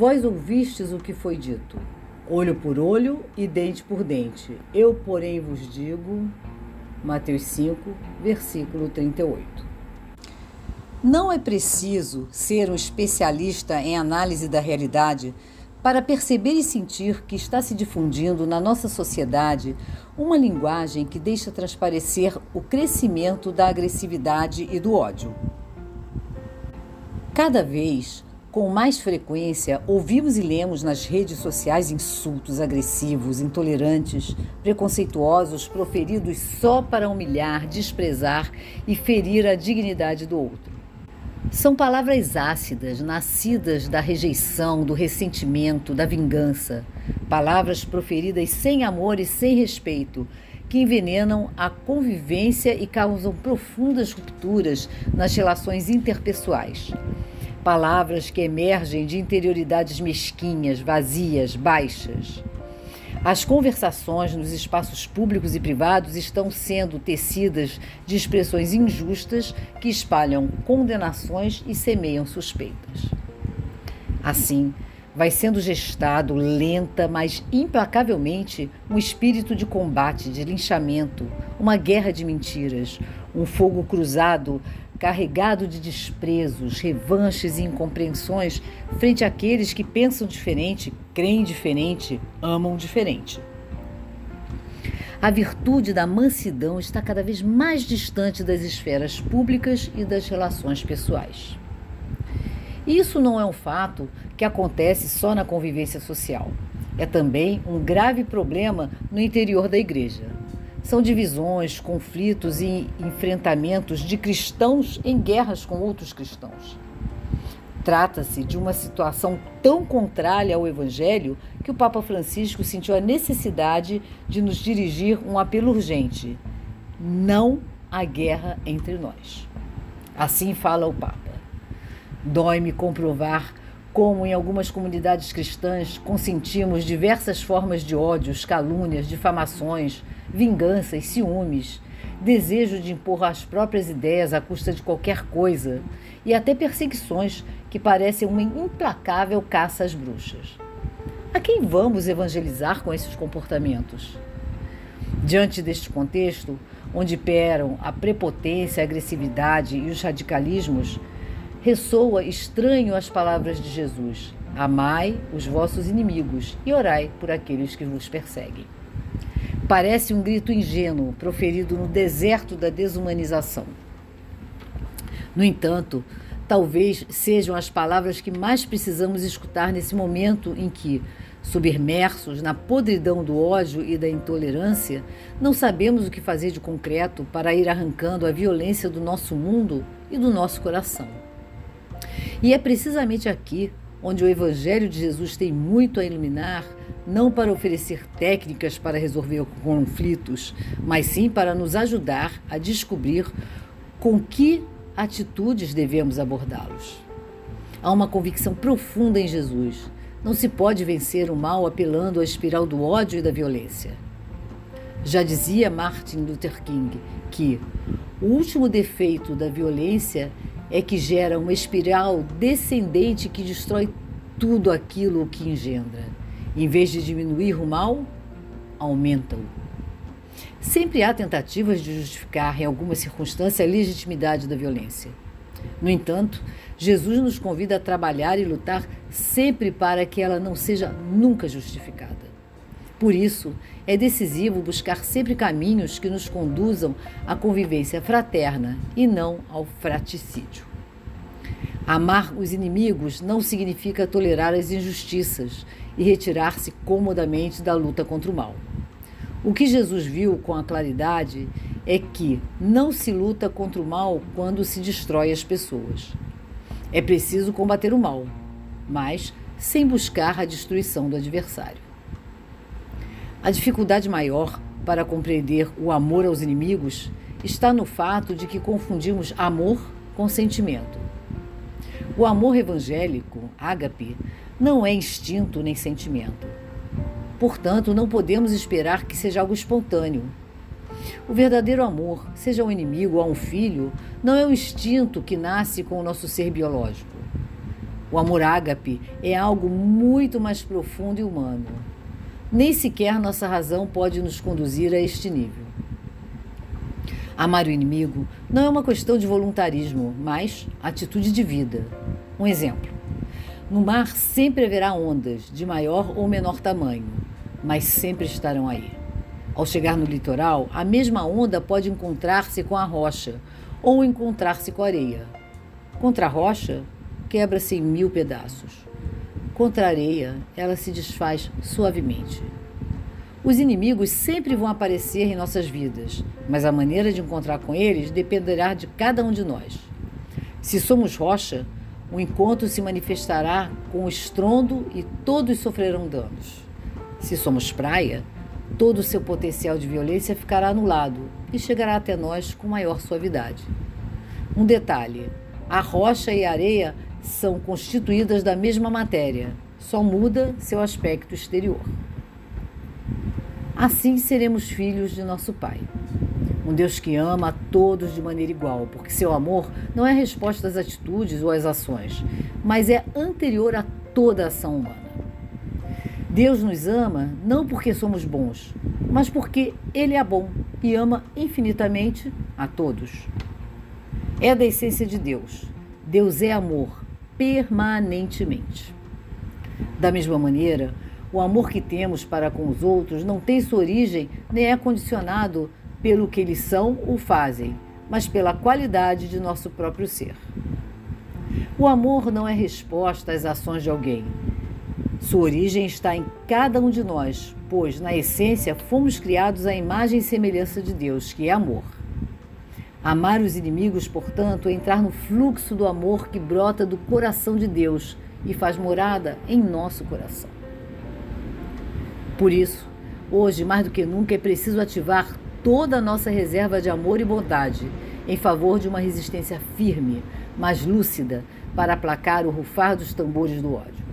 Vós ouvistes o que foi dito: olho por olho e dente por dente. Eu, porém, vos digo. Mateus 5, versículo 38. Não é preciso ser um especialista em análise da realidade para perceber e sentir que está se difundindo na nossa sociedade uma linguagem que deixa transparecer o crescimento da agressividade e do ódio. Cada vez com mais frequência, ouvimos e lemos nas redes sociais insultos agressivos, intolerantes, preconceituosos, proferidos só para humilhar, desprezar e ferir a dignidade do outro. São palavras ácidas, nascidas da rejeição, do ressentimento, da vingança. Palavras proferidas sem amor e sem respeito, que envenenam a convivência e causam profundas rupturas nas relações interpessoais. Palavras que emergem de interioridades mesquinhas, vazias, baixas. As conversações nos espaços públicos e privados estão sendo tecidas de expressões injustas que espalham condenações e semeiam suspeitas. Assim, vai sendo gestado lenta, mas implacavelmente um espírito de combate, de linchamento, uma guerra de mentiras, um fogo cruzado carregado de desprezos, revanches e incompreensões frente àqueles que pensam diferente, creem diferente, amam diferente. A virtude da mansidão está cada vez mais distante das esferas públicas e das relações pessoais. Isso não é um fato que acontece só na convivência social. É também um grave problema no interior da igreja. São divisões, conflitos e enfrentamentos de cristãos em guerras com outros cristãos. Trata-se de uma situação tão contrária ao Evangelho que o Papa Francisco sentiu a necessidade de nos dirigir um apelo urgente: não há guerra entre nós. Assim fala o Papa. Dói-me comprovar como em algumas comunidades cristãs consentimos diversas formas de ódios, calúnias, difamações, vinganças, ciúmes, desejo de impor as próprias ideias à custa de qualquer coisa e até perseguições que parecem uma implacável caça às bruxas. A quem vamos evangelizar com esses comportamentos? Diante deste contexto, onde imperam a prepotência, a agressividade e os radicalismos, ressoa estranho as palavras de Jesus: Amai os vossos inimigos e orai por aqueles que vos perseguem. Parece um grito ingênuo proferido no deserto da desumanização. No entanto, talvez sejam as palavras que mais precisamos escutar nesse momento em que, submersos na podridão do ódio e da intolerância, não sabemos o que fazer de concreto para ir arrancando a violência do nosso mundo e do nosso coração. E é precisamente aqui onde o Evangelho de Jesus tem muito a iluminar, não para oferecer técnicas para resolver conflitos, mas sim para nos ajudar a descobrir com que atitudes devemos abordá-los. Há uma convicção profunda em Jesus. Não se pode vencer o mal apelando à espiral do ódio e da violência. Já dizia Martin Luther King que o último defeito da violência que gera uma espiral descendente que destrói tudo aquilo que engendra. Em vez de diminuir o mal, aumenta-o. Sempre há tentativas de justificar, em alguma circunstância, a legitimidade da violência. No entanto, Jesus nos convida a trabalhar e lutar sempre para que ela não seja nunca justificada. Por isso, é decisivo buscar sempre caminhos que nos conduzam à convivência fraterna e não ao fraticídio. Amar os inimigos não significa tolerar as injustiças e retirar-se comodamente da luta contra o mal. O que Jesus viu com a claridade é que não se luta contra o mal quando se destrói as pessoas. É preciso combater o mal, mas sem buscar a destruição do adversário. A dificuldade maior para compreender o amor aos inimigos está no fato de que confundimos amor com sentimento. O amor evangélico, ágape, não é instinto nem sentimento. Portanto, não podemos esperar que seja algo espontâneo. O verdadeiro amor, seja um inimigo ou um filho, não é um instinto que nasce com o nosso ser biológico. O amor ágape é algo muito mais profundo e humano. Nem sequer nossa razão pode nos conduzir a este nível. Amar o inimigo não é uma questão de voluntarismo, mas atitude de vida. Um exemplo: no mar sempre haverá ondas, de maior ou menor tamanho, mas sempre estarão aí. Ao chegar no litoral, a mesma onda pode encontrar-se com a rocha ou encontrar-se com a areia. Contra a rocha, quebra-se em mil pedaços. Contra a areia, ela se desfaz suavemente. Os inimigos sempre vão aparecer em nossas vidas, mas a maneira de encontrar com eles dependerá de cada um de nós. Se somos rocha, o encontro se manifestará com estrondo e todos sofrerão danos. Se somos praia, todo o seu potencial de violência ficará anulado e chegará até nós com maior suavidade. Um detalhe: a rocha e a areia são constituídas da mesma matéria, só muda seu aspecto exterior. Assim seremos filhos de nosso Pai. Um Deus que ama a todos de maneira igual, porque seu amor não é resposta às atitudes ou às ações, mas é anterior a toda ação humana. Deus nos ama não porque somos bons, mas porque Ele é bom e ama infinitamente a todos. É da essência de Deus. Deus é amor permanentemente. Da mesma maneira, o amor que temos para com os outros não tem sua origem nem é condicionado pelo que eles são ou fazem, mas pela qualidade de nosso próprio ser. O amor não é resposta às ações de alguém. Sua origem está em cada um de nós, pois, na essência, fomos criados à imagem e semelhança de Deus, que é amor. Amar os inimigos, portanto, é entrar no fluxo do amor que brota do coração de Deus e faz morada em nosso coração. Por isso, hoje, mais do que nunca, é preciso ativar toda a nossa reserva de amor e bondade em favor de uma resistência firme, mas lúcida, para aplacar o rufar dos tambores do ódio.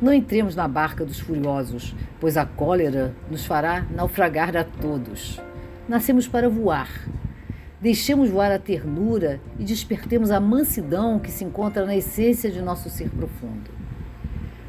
Não entremos na barca dos furiosos, pois a cólera nos fará naufragar a todos. Nascemos para voar. Deixemos voar a ternura e despertemos a mansidão que se encontra na essência de nosso ser profundo.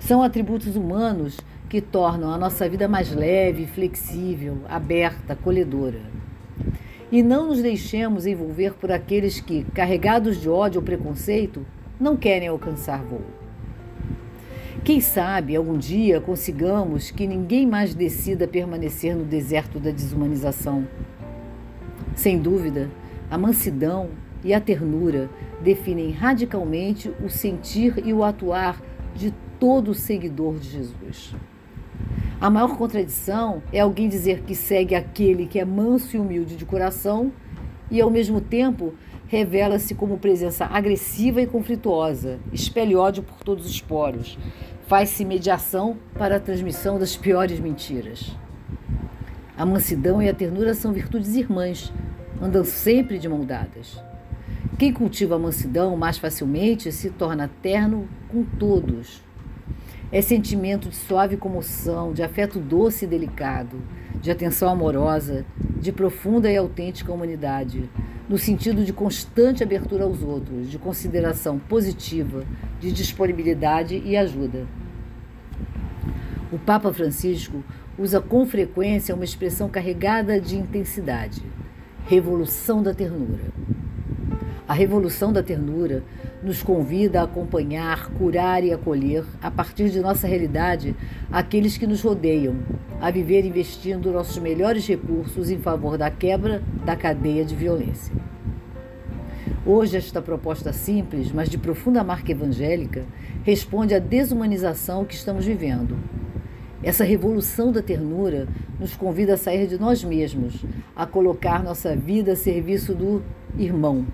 São atributos humanos que tornam a nossa vida mais leve, flexível, aberta, acolhedora. E não nos deixemos envolver por aqueles que, carregados de ódio ou preconceito, não querem alcançar voo. Quem sabe algum dia consigamos que ninguém mais decida permanecer no deserto da desumanização. Sem dúvida, a mansidão e a ternura definem radicalmente o sentir e o atuar de todo seguidor de Jesus. A maior contradição é alguém dizer que segue aquele que é manso e humilde de coração e, ao mesmo tempo, revela-se como presença agressiva e conflituosa, espelha ódio por todos os poros, faz-se mediação para a transmissão das piores mentiras. A mansidão e a ternura são virtudes irmãs, andam sempre de mão dadas. Quem cultiva a mansidão mais facilmente se torna terno com todos é sentimento de suave comoção, de afeto doce e delicado, de atenção amorosa, de profunda e autêntica humanidade, no sentido de constante abertura aos outros, de consideração positiva, de disponibilidade e ajuda. O Papa Francisco usa com frequência uma expressão carregada de intensidade: revolução da ternura. A revolução da ternura nos convida a acompanhar, curar e acolher, a partir de nossa realidade, aqueles que nos rodeiam, a viver investindo nossos melhores recursos em favor da quebra da cadeia de violência. Hoje, esta proposta simples, mas de profunda marca evangélica, responde à desumanização que estamos vivendo. Essa revolução da ternura nos convida a sair de nós mesmos, a colocar nossa vida a serviço do irmão,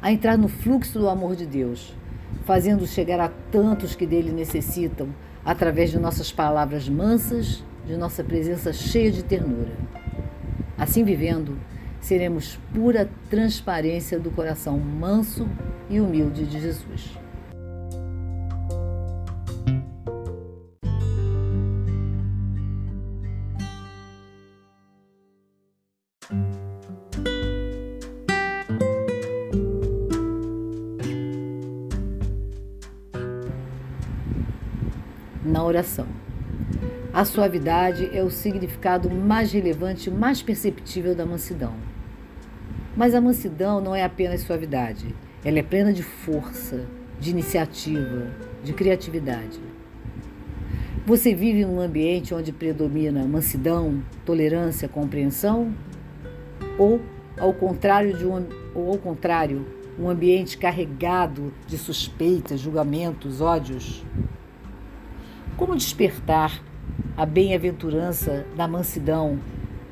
a entrar no fluxo do amor de Deus, fazendo chegar a tantos que dele necessitam, através de nossas palavras mansas, de nossa presença cheia de ternura. Assim vivendo, seremos pura transparência do coração manso e humilde de Jesus. Oração. A suavidade é o significado mais relevante, mais perceptível da mansidão. Mas a mansidão não é apenas suavidade, ela é plena de força, de iniciativa, de criatividade. Você vive num ambiente onde predomina mansidão, tolerância, compreensão? Ou ao contrário de um, ou ao contrário, um ambiente carregado de suspeitas, julgamentos, ódios? Como despertar a bem-aventurança da mansidão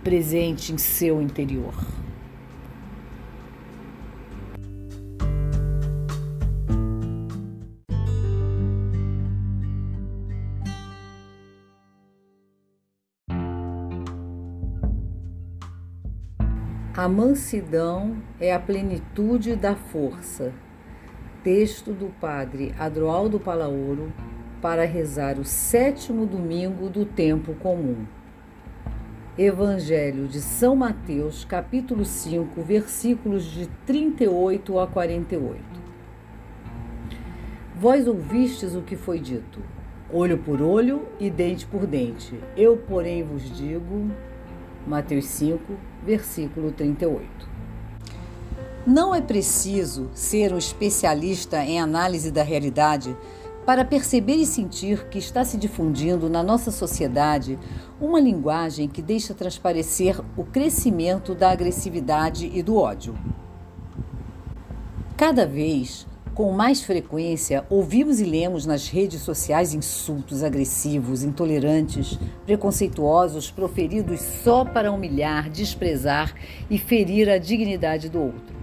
presente em seu interior? A mansidão é a plenitude da força. Texto do padre Adroaldo Palaoro para rezar o sétimo domingo do tempo comum. Evangelho de São Mateus, capítulo 5, versículos de 38 a 48. Vós ouvistes o que foi dito: olho por olho e dente por dente. Eu, porém, vos digo Mateus 5, versículo 38. Não é preciso ser um especialista em análise da realidade para perceber e sentir que está se difundindo na nossa sociedade uma linguagem que deixa transparecer o crescimento da agressividade e do ódio. Cada vez com mais frequência, ouvimos e lemos nas redes sociais insultos agressivos, intolerantes, preconceituosos proferidos só para humilhar, desprezar e ferir a dignidade do outro.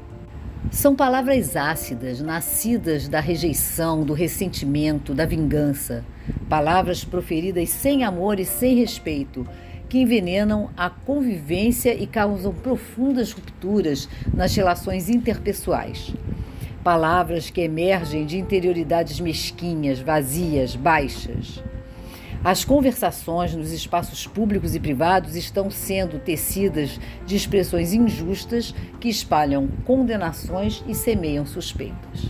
São palavras ácidas, nascidas da rejeição, do ressentimento, da vingança. Palavras proferidas sem amor e sem respeito, que envenenam a convivência e causam profundas rupturas nas relações interpessoais palavras que emergem de interioridades mesquinhas, vazias, baixas. As conversações nos espaços públicos e privados estão sendo tecidas de expressões injustas que espalham condenações e semeiam suspeitas.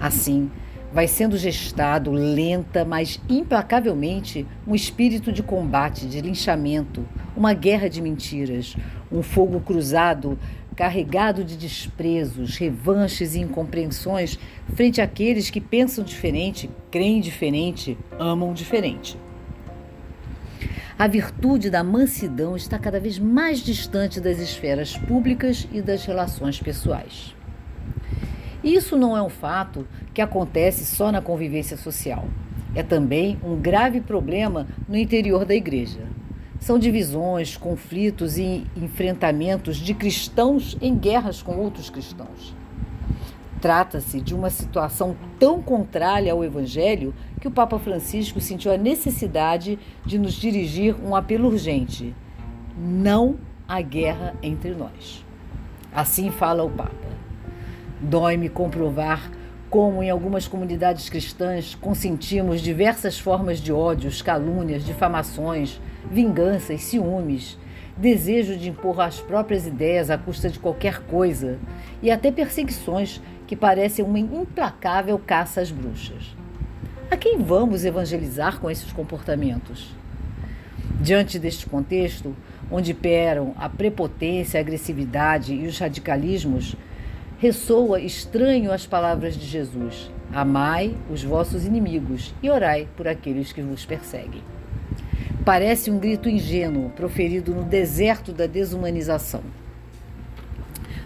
Assim, vai sendo gestado lenta, mas implacavelmente um espírito de combate, de linchamento, uma guerra de mentiras, um fogo cruzado carregado de desprezos, revanches e incompreensões frente àqueles que pensam diferente, creem diferente, amam diferente. A virtude da mansidão está cada vez mais distante das esferas públicas e das relações pessoais. Isso não é um fato que acontece só na convivência social. É também um grave problema no interior da igreja. São divisões, conflitos e enfrentamentos de cristãos em guerras com outros cristãos. Trata-se de uma situação tão contrária ao Evangelho que o Papa Francisco sentiu a necessidade de nos dirigir um apelo urgente: não há guerra entre nós. Assim fala o Papa. Dói-me comprovar como em algumas comunidades cristãs consentimos diversas formas de ódios, calúnias, difamações, vinganças, ciúmes, desejo de impor as próprias ideias à custa de qualquer coisa e até perseguições que parecem uma implacável caça às bruxas. A quem vamos evangelizar com esses comportamentos? Diante deste contexto, onde imperam a prepotência, a agressividade e os radicalismos, ressoa estranho as palavras de Jesus: Amai os vossos inimigos e orai por aqueles que vos perseguem. Parece um grito ingênuo proferido no deserto da desumanização.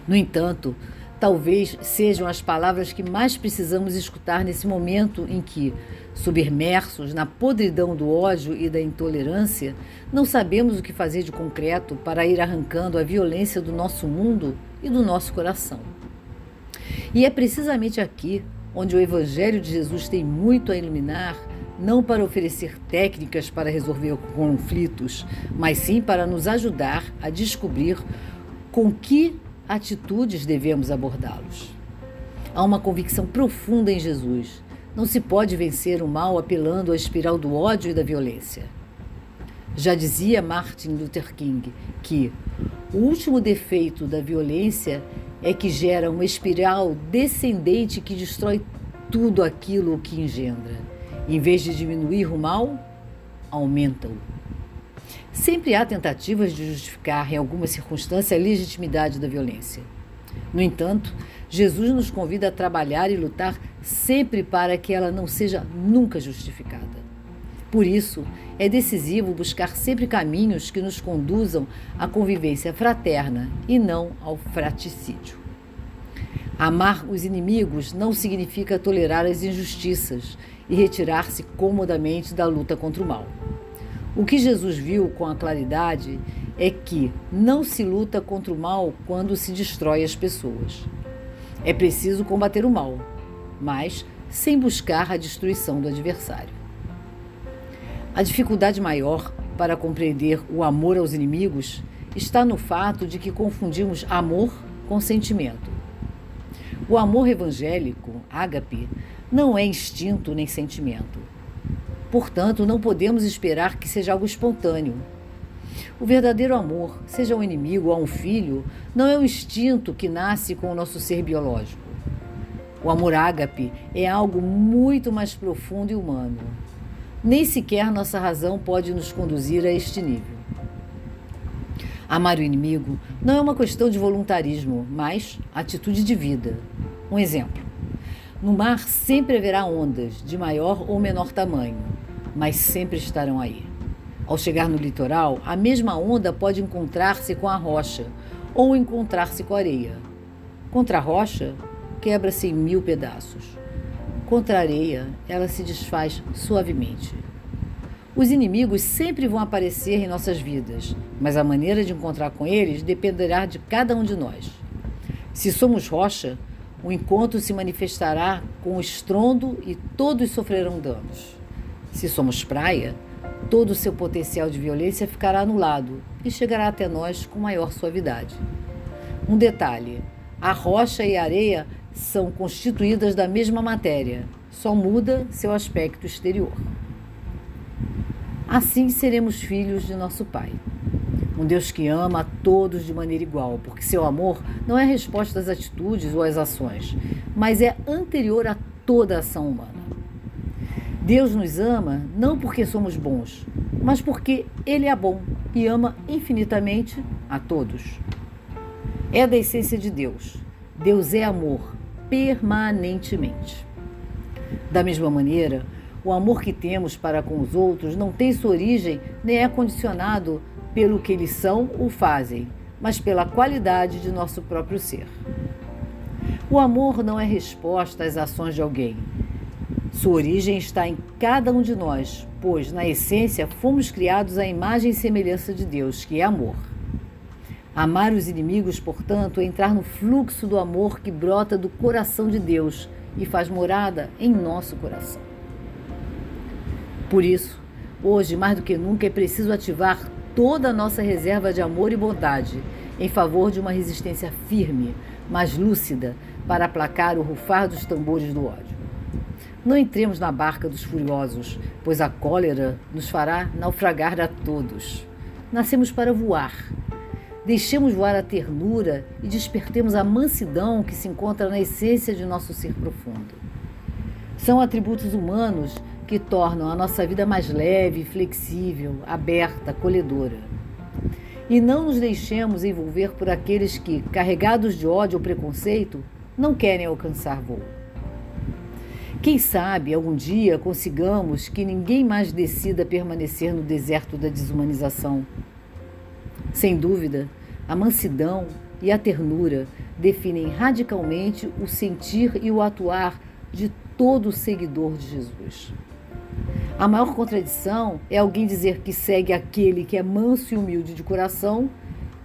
No entanto, talvez sejam as palavras que mais precisamos escutar nesse momento em que, submersos na podridão do ódio e da intolerância, não sabemos o que fazer de concreto para ir arrancando a violência do nosso mundo e do nosso coração. E é precisamente aqui onde o Evangelho de Jesus tem muito a iluminar não para oferecer técnicas para resolver conflitos, mas sim para nos ajudar a descobrir com que atitudes devemos abordá-los. Há uma convicção profunda em Jesus. Não se pode vencer o mal apelando à espiral do ódio e da violência. Já dizia Martin Luther King que o último defeito da violência é que gera uma espiral descendente que destrói tudo aquilo que engendra. Em vez de diminuir o mal, aumenta-o. Sempre há tentativas de justificar, em alguma circunstância, a legitimidade da violência. No entanto, Jesus nos convida a trabalhar e lutar sempre para que ela não seja nunca justificada. Por isso, é decisivo buscar sempre caminhos que nos conduzam à convivência fraterna e não ao fraticídio. Amar os inimigos não significa tolerar as injustiças e retirar-se comodamente da luta contra o mal. O que Jesus viu com a claridade é que não se luta contra o mal quando se destrói as pessoas. É preciso combater o mal, mas sem buscar a destruição do adversário. A dificuldade maior para compreender o amor aos inimigos está no fato de que confundimos amor com sentimento. O amor evangélico, ágape, não é instinto nem sentimento. Portanto, não podemos esperar que seja algo espontâneo. O verdadeiro amor, seja um inimigo ou um filho, não é um instinto que nasce com o nosso ser biológico. O amor ágape é algo muito mais profundo e humano. Nem sequer nossa razão pode nos conduzir a este nível. Amar o inimigo não é uma questão de voluntarismo, mas atitude de vida. Um exemplo: no mar sempre haverá ondas, de maior ou menor tamanho, mas sempre estarão aí. Ao chegar no litoral, a mesma onda pode encontrar-se com a rocha ou encontrar-se com a areia. Contra a rocha, quebra-se em mil pedaços. Contra a areia, ela se desfaz suavemente. Os inimigos sempre vão aparecer em nossas vidas, mas a maneira de encontrar com eles dependerá de cada um de nós. Se somos rocha, o encontro se manifestará com estrondo e todos sofrerão danos. Se somos praia, todo o seu potencial de violência ficará anulado e chegará até nós com maior suavidade. Um detalhe: a rocha e a areia são constituídas da mesma matéria, só muda seu aspecto exterior. Assim seremos filhos de nosso Pai. Um Deus que ama a todos de maneira igual, porque seu amor não é resposta às atitudes ou às ações, mas é anterior a toda a ação humana. Deus nos ama não porque somos bons, mas porque Ele é bom e ama infinitamente a todos. É da essência de Deus. Deus é amor permanentemente. Da mesma maneira, o amor que temos para com os outros não tem sua origem nem é condicionado pelo que eles são ou fazem, mas pela qualidade de nosso próprio ser. O amor não é resposta às ações de alguém, sua origem está em cada um de nós, pois, na essência, fomos criados à imagem e semelhança de Deus, que é amor. Amar os inimigos, portanto, é entrar no fluxo do amor que brota do coração de Deus e faz morada em nosso coração. Por isso, hoje, mais do que nunca, é preciso ativar toda a nossa reserva de amor e bondade em favor de uma resistência firme, mas lúcida, para aplacar o rufar dos tambores do ódio. Não entremos na barca dos furiosos, pois a cólera nos fará naufragar a todos. Nascemos para voar. Deixemos voar a ternura e despertemos a mansidão que se encontra na essência de nosso ser profundo. São atributos humanos que tornam a nossa vida mais leve, flexível, aberta, acolhedora. E não nos deixemos envolver por aqueles que, carregados de ódio ou preconceito, não querem alcançar voo. Quem sabe algum dia consigamos que ninguém mais decida permanecer no deserto da desumanização. Sem dúvida, a mansidão e a ternura definem radicalmente o sentir e o atuar de todo seguidor de Jesus. A maior contradição é alguém dizer que segue aquele que é manso e humilde de coração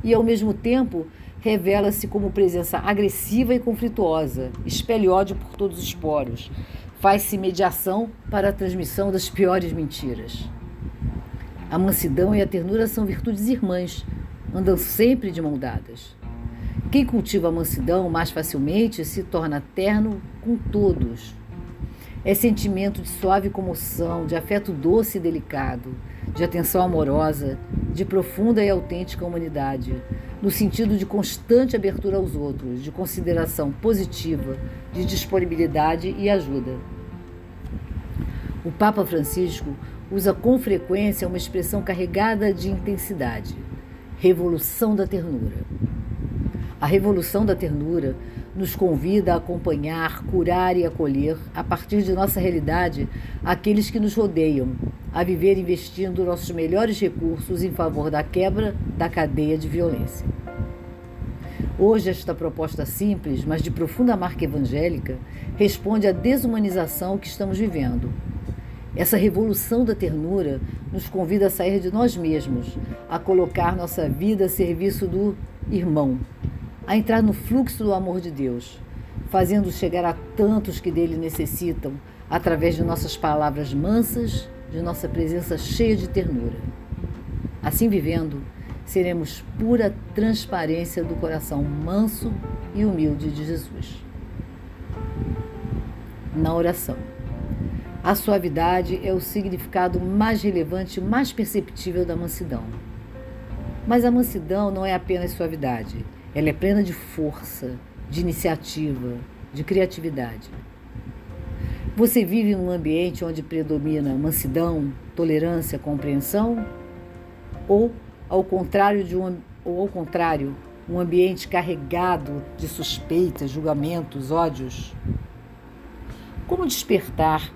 e, ao mesmo tempo, revela-se como presença agressiva e conflituosa, espelha ódio por todos os poros, faz-se mediação para a transmissão das piores mentiras. A mansidão e a ternura são virtudes irmãs, andam sempre de mão dadas. Quem cultiva a mansidão mais facilmente se torna terno com todos. É sentimento de suave comoção, de afeto doce e delicado, de atenção amorosa, de profunda e autêntica humanidade, no sentido de constante abertura aos outros, de consideração positiva, de disponibilidade e ajuda. O Papa Francisco usa com frequência uma expressão carregada de intensidade: revolução da ternura. A revolução da ternura nos convida a acompanhar, curar e acolher, a partir de nossa realidade, aqueles que nos rodeiam, a viver investindo nossos melhores recursos em favor da quebra da cadeia de violência. Hoje, esta proposta simples, mas de profunda marca evangélica, responde à desumanização que estamos vivendo. Essa revolução da ternura nos convida a sair de nós mesmos, a colocar nossa vida a serviço do irmão, a entrar no fluxo do amor de Deus, fazendo chegar a tantos que dele necessitam, através de nossas palavras mansas de nossa presença cheia de ternura. Assim vivendo, seremos pura transparência do coração manso e humilde de Jesus. Na oração. A suavidade é o significado mais relevante mais perceptível da mansidão. Mas a mansidão não é apenas suavidade, ela é plena de força, de iniciativa, de criatividade. Você vive num ambiente onde predomina mansidão, tolerância, compreensão? Ou ao contrário de um ou ao contrário, um ambiente carregado de suspeitas, julgamentos, ódios? Como despertar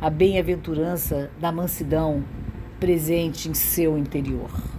a bem-aventurança da mansidão presente em seu interior?